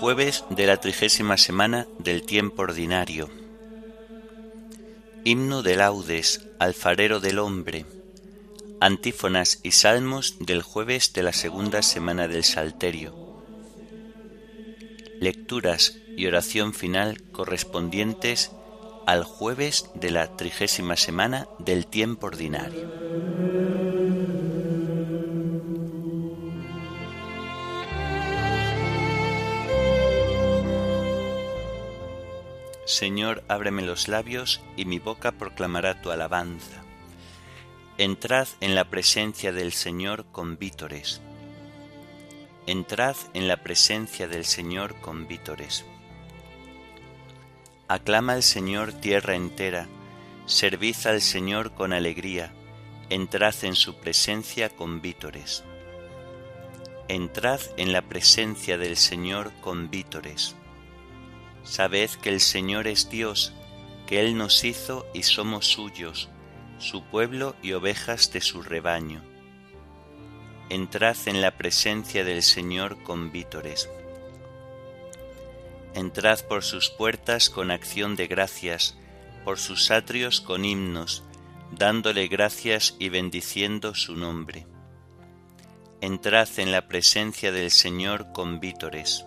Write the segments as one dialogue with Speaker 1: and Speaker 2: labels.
Speaker 1: Jueves de la trigésima semana del tiempo ordinario. Himno de laudes, alfarero del hombre. Antífonas y salmos del jueves de la segunda semana del Salterio. Lecturas y oración final correspondientes al jueves de la trigésima semana del tiempo ordinario. Señor, ábreme los labios y mi boca proclamará tu alabanza. Entrad en la presencia del Señor con vítores. Entrad en la presencia del Señor con vítores. Aclama al Señor tierra entera, servid al Señor con alegría, entrad en su presencia con vítores. Entrad en la presencia del Señor con vítores Sabed que el Señor es Dios, que Él nos hizo y somos suyos, su pueblo y ovejas de su rebaño. Entrad en la presencia del Señor con vítores. Entrad por sus puertas con acción de gracias, por sus atrios con himnos, dándole gracias y bendiciendo su nombre. Entrad en la presencia del Señor con vítores.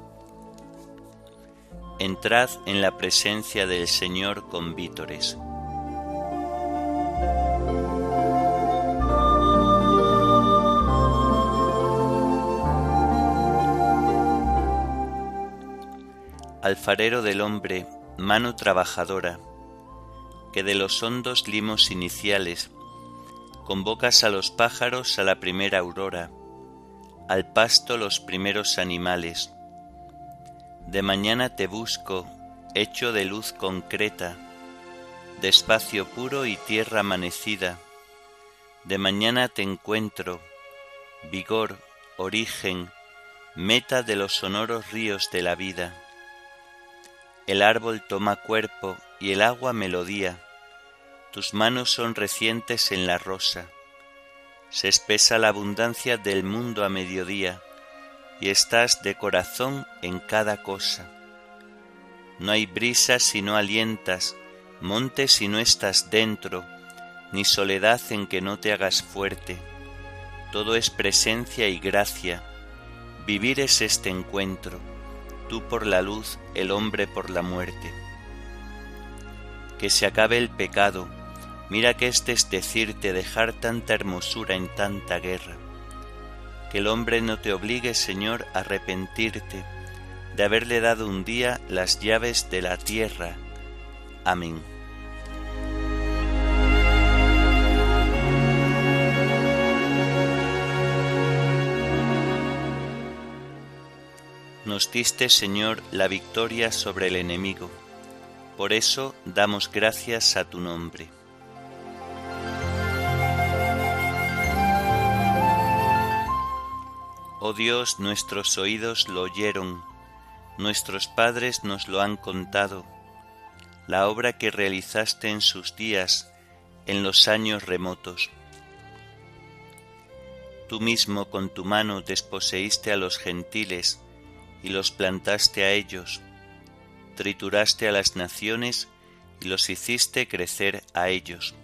Speaker 1: entrad en la presencia del Señor con vítores. Alfarero del hombre, mano trabajadora, que de los hondos limos iniciales convocas a los pájaros a la primera aurora, al pasto los primeros animales, de mañana te busco, hecho de luz concreta, de espacio puro y tierra amanecida. De mañana te encuentro, vigor, origen, meta de los sonoros ríos de la vida. El árbol toma cuerpo y el agua melodía. Tus manos son recientes en la rosa. Se espesa la abundancia del mundo a mediodía y estás de corazón en cada cosa. No hay brisa si no alientas, monte si no estás dentro, ni soledad en que no te hagas fuerte. Todo es presencia y gracia. Vivir es este encuentro, tú por la luz, el hombre por la muerte. Que se acabe el pecado, mira que este es decirte dejar tanta hermosura en tanta guerra que el hombre no te obligue, Señor, a arrepentirte de haberle dado un día las llaves de la tierra. Amén. Nos diste, Señor, la victoria sobre el enemigo. Por eso damos gracias a tu nombre. Oh Dios, nuestros oídos lo oyeron, nuestros padres nos lo han contado, la obra que realizaste en sus días, en los años remotos. Tú mismo con tu mano desposeíste a los gentiles y los plantaste a ellos, trituraste a las naciones y los hiciste crecer a ellos.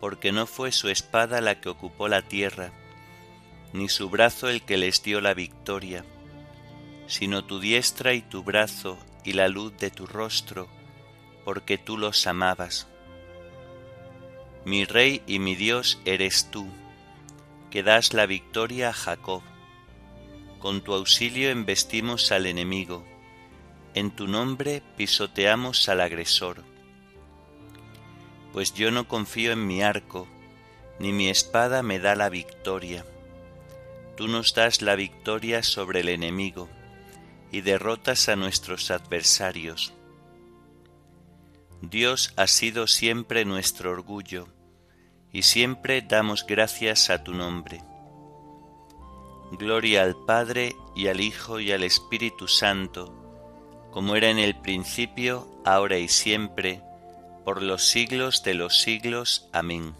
Speaker 1: Porque no fue su espada la que ocupó la tierra, ni su brazo el que les dio la victoria, sino tu diestra y tu brazo y la luz de tu rostro, porque tú los amabas. Mi Rey y mi Dios eres tú, que das la victoria a Jacob. Con tu auxilio embestimos al enemigo, en tu nombre pisoteamos al agresor. Pues yo no confío en mi arco, ni mi espada me da la victoria. Tú nos das la victoria sobre el enemigo y derrotas a nuestros adversarios. Dios ha sido siempre nuestro orgullo, y siempre damos gracias a tu nombre. Gloria al Padre y al Hijo y al Espíritu Santo, como era en el principio, ahora y siempre, por los siglos de los siglos. Amén.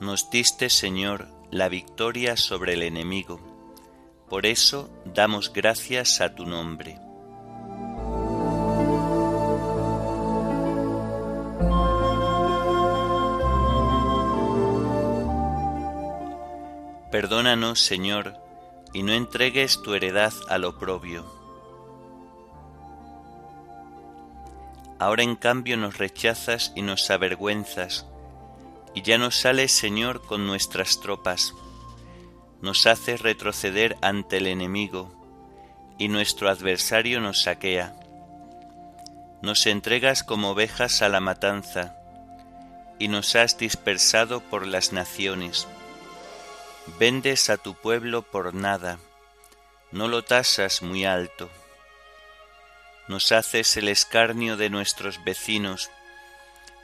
Speaker 1: Nos diste, Señor, la victoria sobre el enemigo, por eso damos gracias a tu nombre. Perdónanos, Señor, y no entregues tu heredad al oprobio. Ahora en cambio nos rechazas y nos avergüenzas, y ya no sales, Señor, con nuestras tropas. Nos haces retroceder ante el enemigo, y nuestro adversario nos saquea. Nos entregas como ovejas a la matanza, y nos has dispersado por las naciones Vendes a tu pueblo por nada, no lo tasas muy alto. Nos haces el escarnio de nuestros vecinos,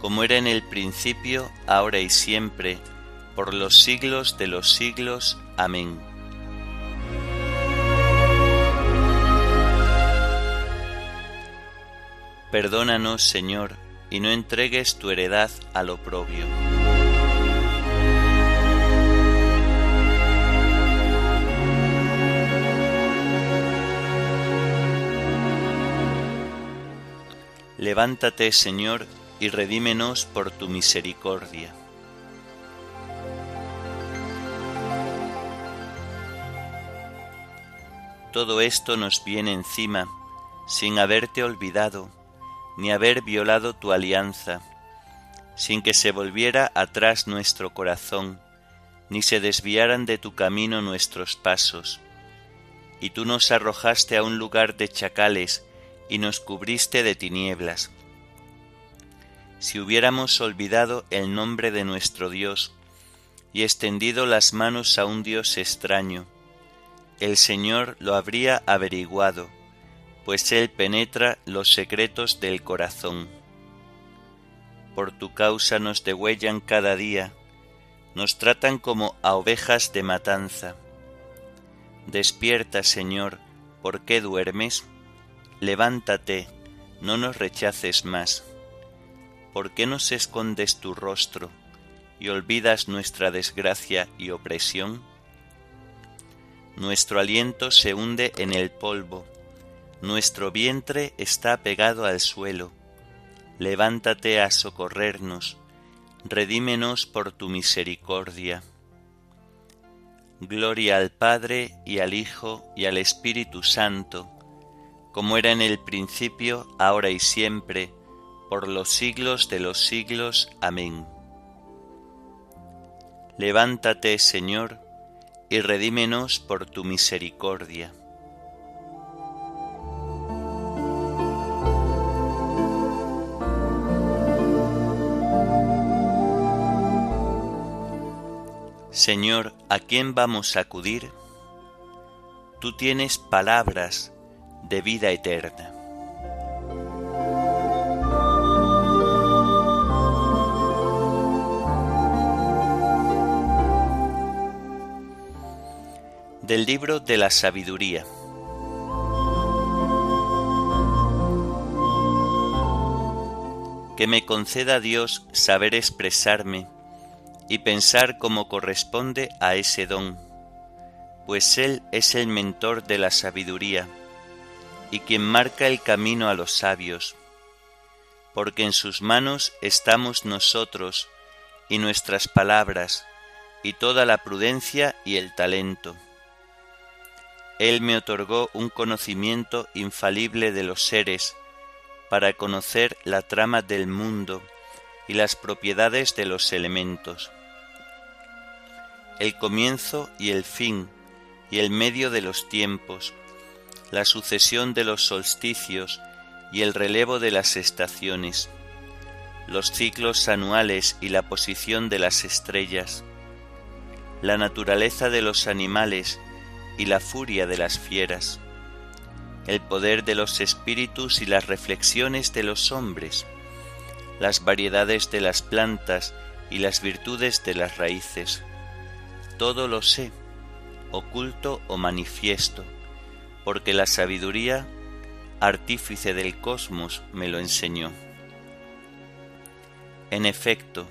Speaker 1: como era en el principio, ahora y siempre, por los siglos de los siglos. Amén. Perdónanos, Señor, y no entregues tu heredad al oprobio. Levántate, Señor, y redímenos por tu misericordia. Todo esto nos viene encima, sin haberte olvidado, ni haber violado tu alianza, sin que se volviera atrás nuestro corazón, ni se desviaran de tu camino nuestros pasos. Y tú nos arrojaste a un lugar de chacales, y nos cubriste de tinieblas. Si hubiéramos olvidado el nombre de nuestro Dios y extendido las manos a un Dios extraño, el Señor lo habría averiguado, pues Él penetra los secretos del corazón. Por tu causa nos degüellan cada día, nos tratan como a ovejas de matanza. Despierta, Señor, ¿por qué duermes? Levántate, no nos rechaces más. ¿Por qué nos escondes tu rostro y olvidas nuestra desgracia y opresión? Nuestro aliento se hunde en el polvo, nuestro vientre está pegado al suelo. Levántate a socorrernos, redímenos por tu misericordia. Gloria al Padre y al Hijo y al Espíritu Santo, como era en el principio, ahora y siempre, por los siglos de los siglos. Amén. Levántate, Señor, y redímenos por tu misericordia. Señor, ¿a quién vamos a acudir? Tú tienes palabras de vida eterna. Del libro de la sabiduría. Que me conceda Dios saber expresarme y pensar como corresponde a ese don, pues Él es el mentor de la sabiduría y quien marca el camino a los sabios, porque en sus manos estamos nosotros y nuestras palabras y toda la prudencia y el talento. Él me otorgó un conocimiento infalible de los seres para conocer la trama del mundo y las propiedades de los elementos. El comienzo y el fin, y el medio de los tiempos, la sucesión de los solsticios y el relevo de las estaciones, los ciclos anuales y la posición de las estrellas, la naturaleza de los animales y la furia de las fieras, el poder de los espíritus y las reflexiones de los hombres, las variedades de las plantas y las virtudes de las raíces, todo lo sé, oculto o manifiesto, porque la sabiduría, artífice del cosmos, me lo enseñó. En efecto,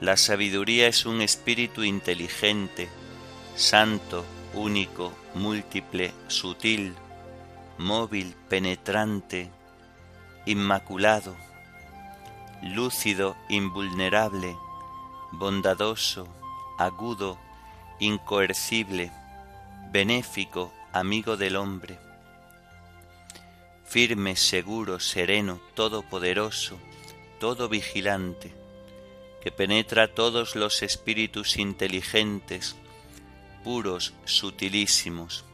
Speaker 1: la sabiduría es un espíritu inteligente, santo, único, múltiple, sutil, móvil, penetrante, inmaculado, lúcido, invulnerable, bondadoso, agudo, incoercible, benéfico, amigo del hombre, firme, seguro, sereno, todopoderoso, todo vigilante, que penetra todos los espíritus inteligentes, puros, sutilísimos.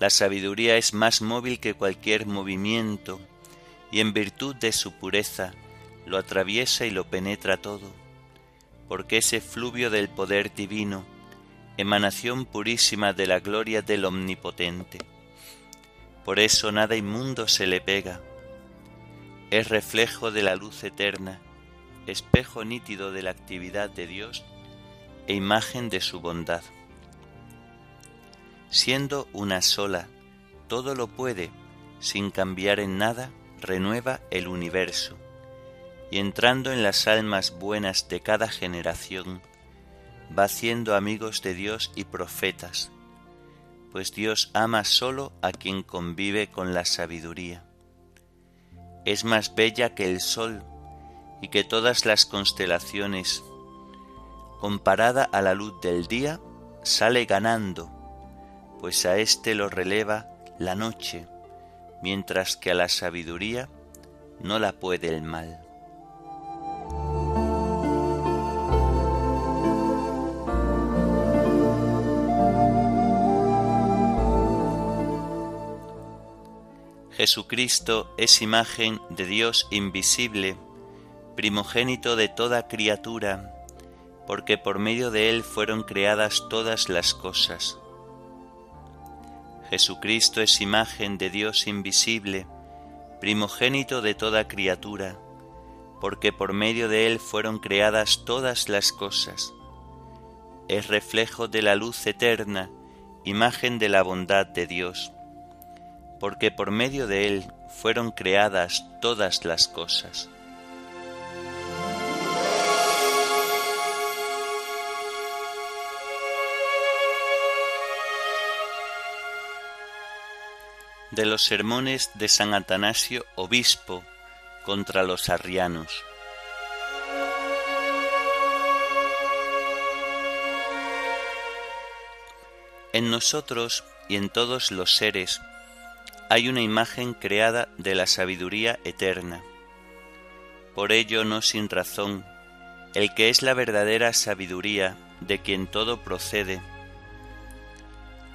Speaker 1: La sabiduría es más móvil que cualquier movimiento, y en virtud de su pureza lo atraviesa y lo penetra todo porque ese fluvio del poder divino, emanación purísima de la gloria del Omnipotente. Por eso nada inmundo se le pega. Es reflejo de la luz eterna, espejo nítido de la actividad de Dios e imagen de su bondad. Siendo una sola, todo lo puede, sin cambiar en nada, renueva el universo y entrando en las almas buenas de cada generación, va haciendo amigos de Dios y profetas, pues Dios ama solo a quien convive con la sabiduría. Es más bella que el sol y que todas las constelaciones. Comparada a la luz del día, sale ganando, pues a éste lo releva la noche, mientras que a la sabiduría no la puede el mal. Jesucristo es imagen de Dios invisible, primogénito de toda criatura, porque por medio de Él fueron creadas todas las cosas. Jesucristo es imagen de Dios invisible, primogénito de toda criatura, porque por medio de Él fueron creadas todas las cosas. Es reflejo de la luz eterna, imagen de la bondad de Dios porque por medio de él fueron creadas todas las cosas. De los sermones de San Atanasio, obispo, contra los arrianos. En nosotros y en todos los seres hay una imagen creada de la sabiduría eterna. Por ello, no sin razón, el que es la verdadera sabiduría de quien todo procede,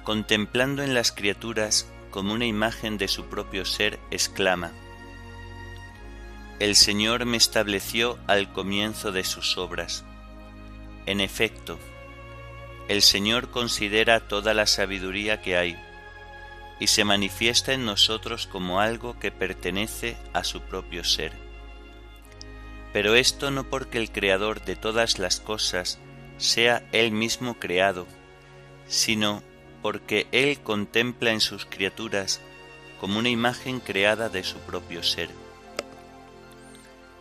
Speaker 1: contemplando en las criaturas como una imagen de su propio ser, exclama, El Señor me estableció al comienzo de sus obras. En efecto, el Señor considera toda la sabiduría que hay, y se manifiesta en nosotros como algo que pertenece a su propio ser. Pero esto no porque el Creador de todas las cosas sea Él mismo creado, sino porque Él contempla en sus criaturas como una imagen creada de su propio ser.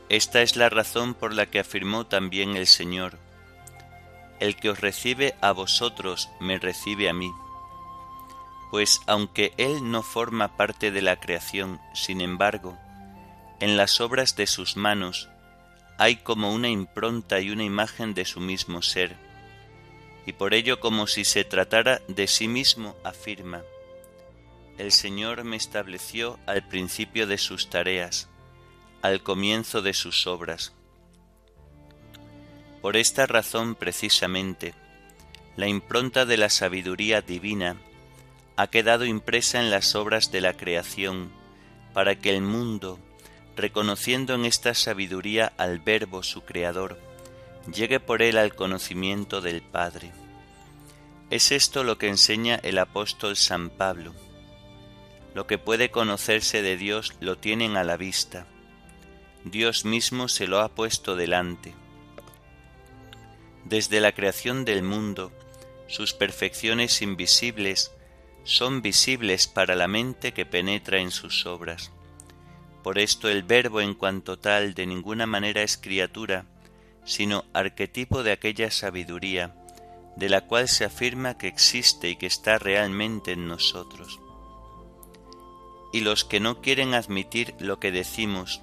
Speaker 1: Esta es la razón por la que afirmó también el Señor, El que os recibe a vosotros me recibe a mí. Pues aunque Él no forma parte de la creación, sin embargo, en las obras de sus manos hay como una impronta y una imagen de su mismo ser, y por ello como si se tratara de sí mismo afirma, el Señor me estableció al principio de sus tareas, al comienzo de sus obras. Por esta razón precisamente, la impronta de la sabiduría divina ha quedado impresa en las obras de la creación, para que el mundo, reconociendo en esta sabiduría al Verbo su Creador, llegue por él al conocimiento del Padre. Es esto lo que enseña el apóstol San Pablo. Lo que puede conocerse de Dios lo tienen a la vista. Dios mismo se lo ha puesto delante. Desde la creación del mundo, sus perfecciones invisibles son visibles para la mente que penetra en sus obras. Por esto el Verbo en cuanto tal de ninguna manera es criatura, sino arquetipo de aquella sabiduría, de la cual se afirma que existe y que está realmente en nosotros. Y los que no quieren admitir lo que decimos,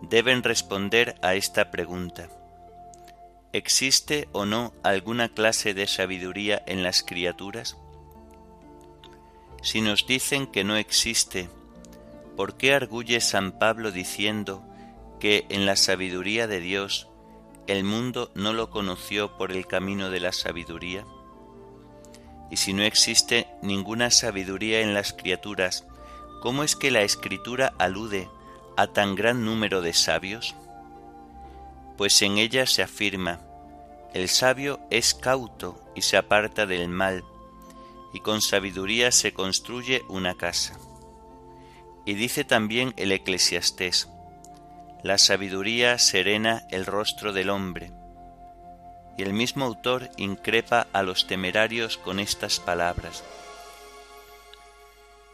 Speaker 1: deben responder a esta pregunta. ¿Existe o no alguna clase de sabiduría en las criaturas? Si nos dicen que no existe, ¿por qué arguye San Pablo diciendo que en la sabiduría de Dios el mundo no lo conoció por el camino de la sabiduría? Y si no existe ninguna sabiduría en las criaturas, ¿cómo es que la Escritura alude a tan gran número de sabios? Pues en ella se afirma, el sabio es cauto y se aparta del mal, y con sabiduría se construye una casa. Y dice también el eclesiastés, la sabiduría serena el rostro del hombre. Y el mismo autor increpa a los temerarios con estas palabras.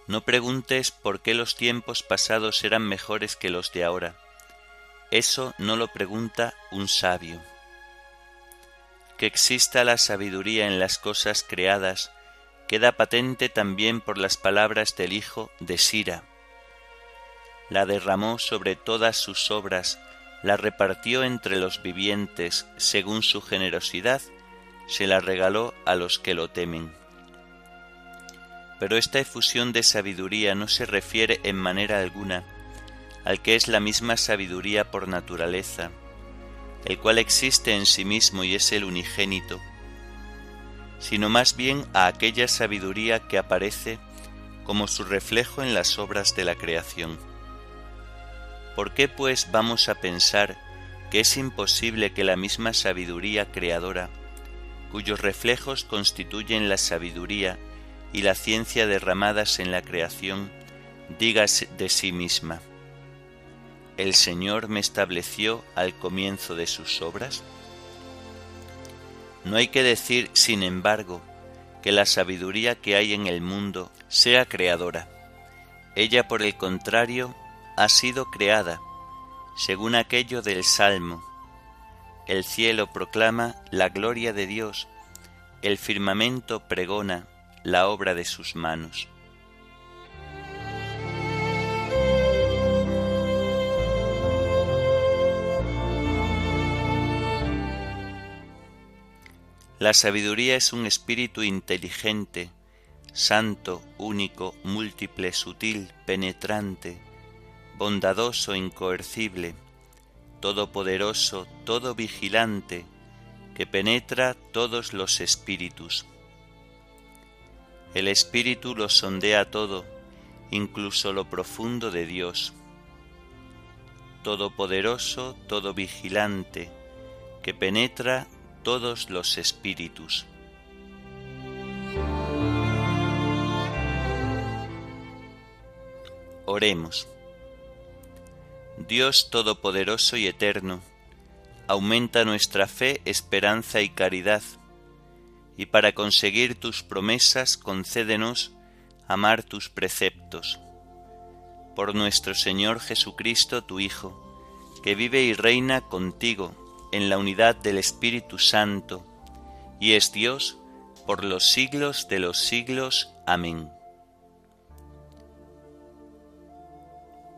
Speaker 1: No preguntes por qué los tiempos pasados eran mejores que los de ahora. Eso no lo pregunta un sabio. Que exista la sabiduría en las cosas creadas queda patente también por las palabras del Hijo de Sira. La derramó sobre todas sus obras, la repartió entre los vivientes según su generosidad, se la regaló a los que lo temen. Pero esta efusión de sabiduría no se refiere en manera alguna al que es la misma sabiduría por naturaleza, el cual existe en sí mismo y es el unigénito, sino más bien a aquella sabiduría que aparece como su reflejo en las obras de la creación. ¿Por qué pues vamos a pensar que es imposible que la misma sabiduría creadora, cuyos reflejos constituyen la sabiduría y la ciencia derramadas en la creación, diga de sí misma, ¿el Señor me estableció al comienzo de sus obras? No hay que decir, sin embargo, que la sabiduría que hay en el mundo sea creadora. Ella, por el contrario, ha sido creada, según aquello del Salmo. El cielo proclama la gloria de Dios, el firmamento pregona la obra de sus manos. La sabiduría es un espíritu inteligente, santo, único, múltiple, sutil, penetrante, bondadoso, incoercible, todopoderoso, todo vigilante, que penetra todos los espíritus. El espíritu lo sondea todo, incluso lo profundo de Dios. Todopoderoso, todo vigilante, que penetra todos los espíritus. Oremos. Dios Todopoderoso y Eterno, aumenta nuestra fe, esperanza y caridad, y para conseguir tus promesas concédenos amar tus preceptos. Por nuestro Señor Jesucristo, tu Hijo, que vive y reina contigo en la unidad del Espíritu Santo, y es Dios por los siglos de los siglos. Amén.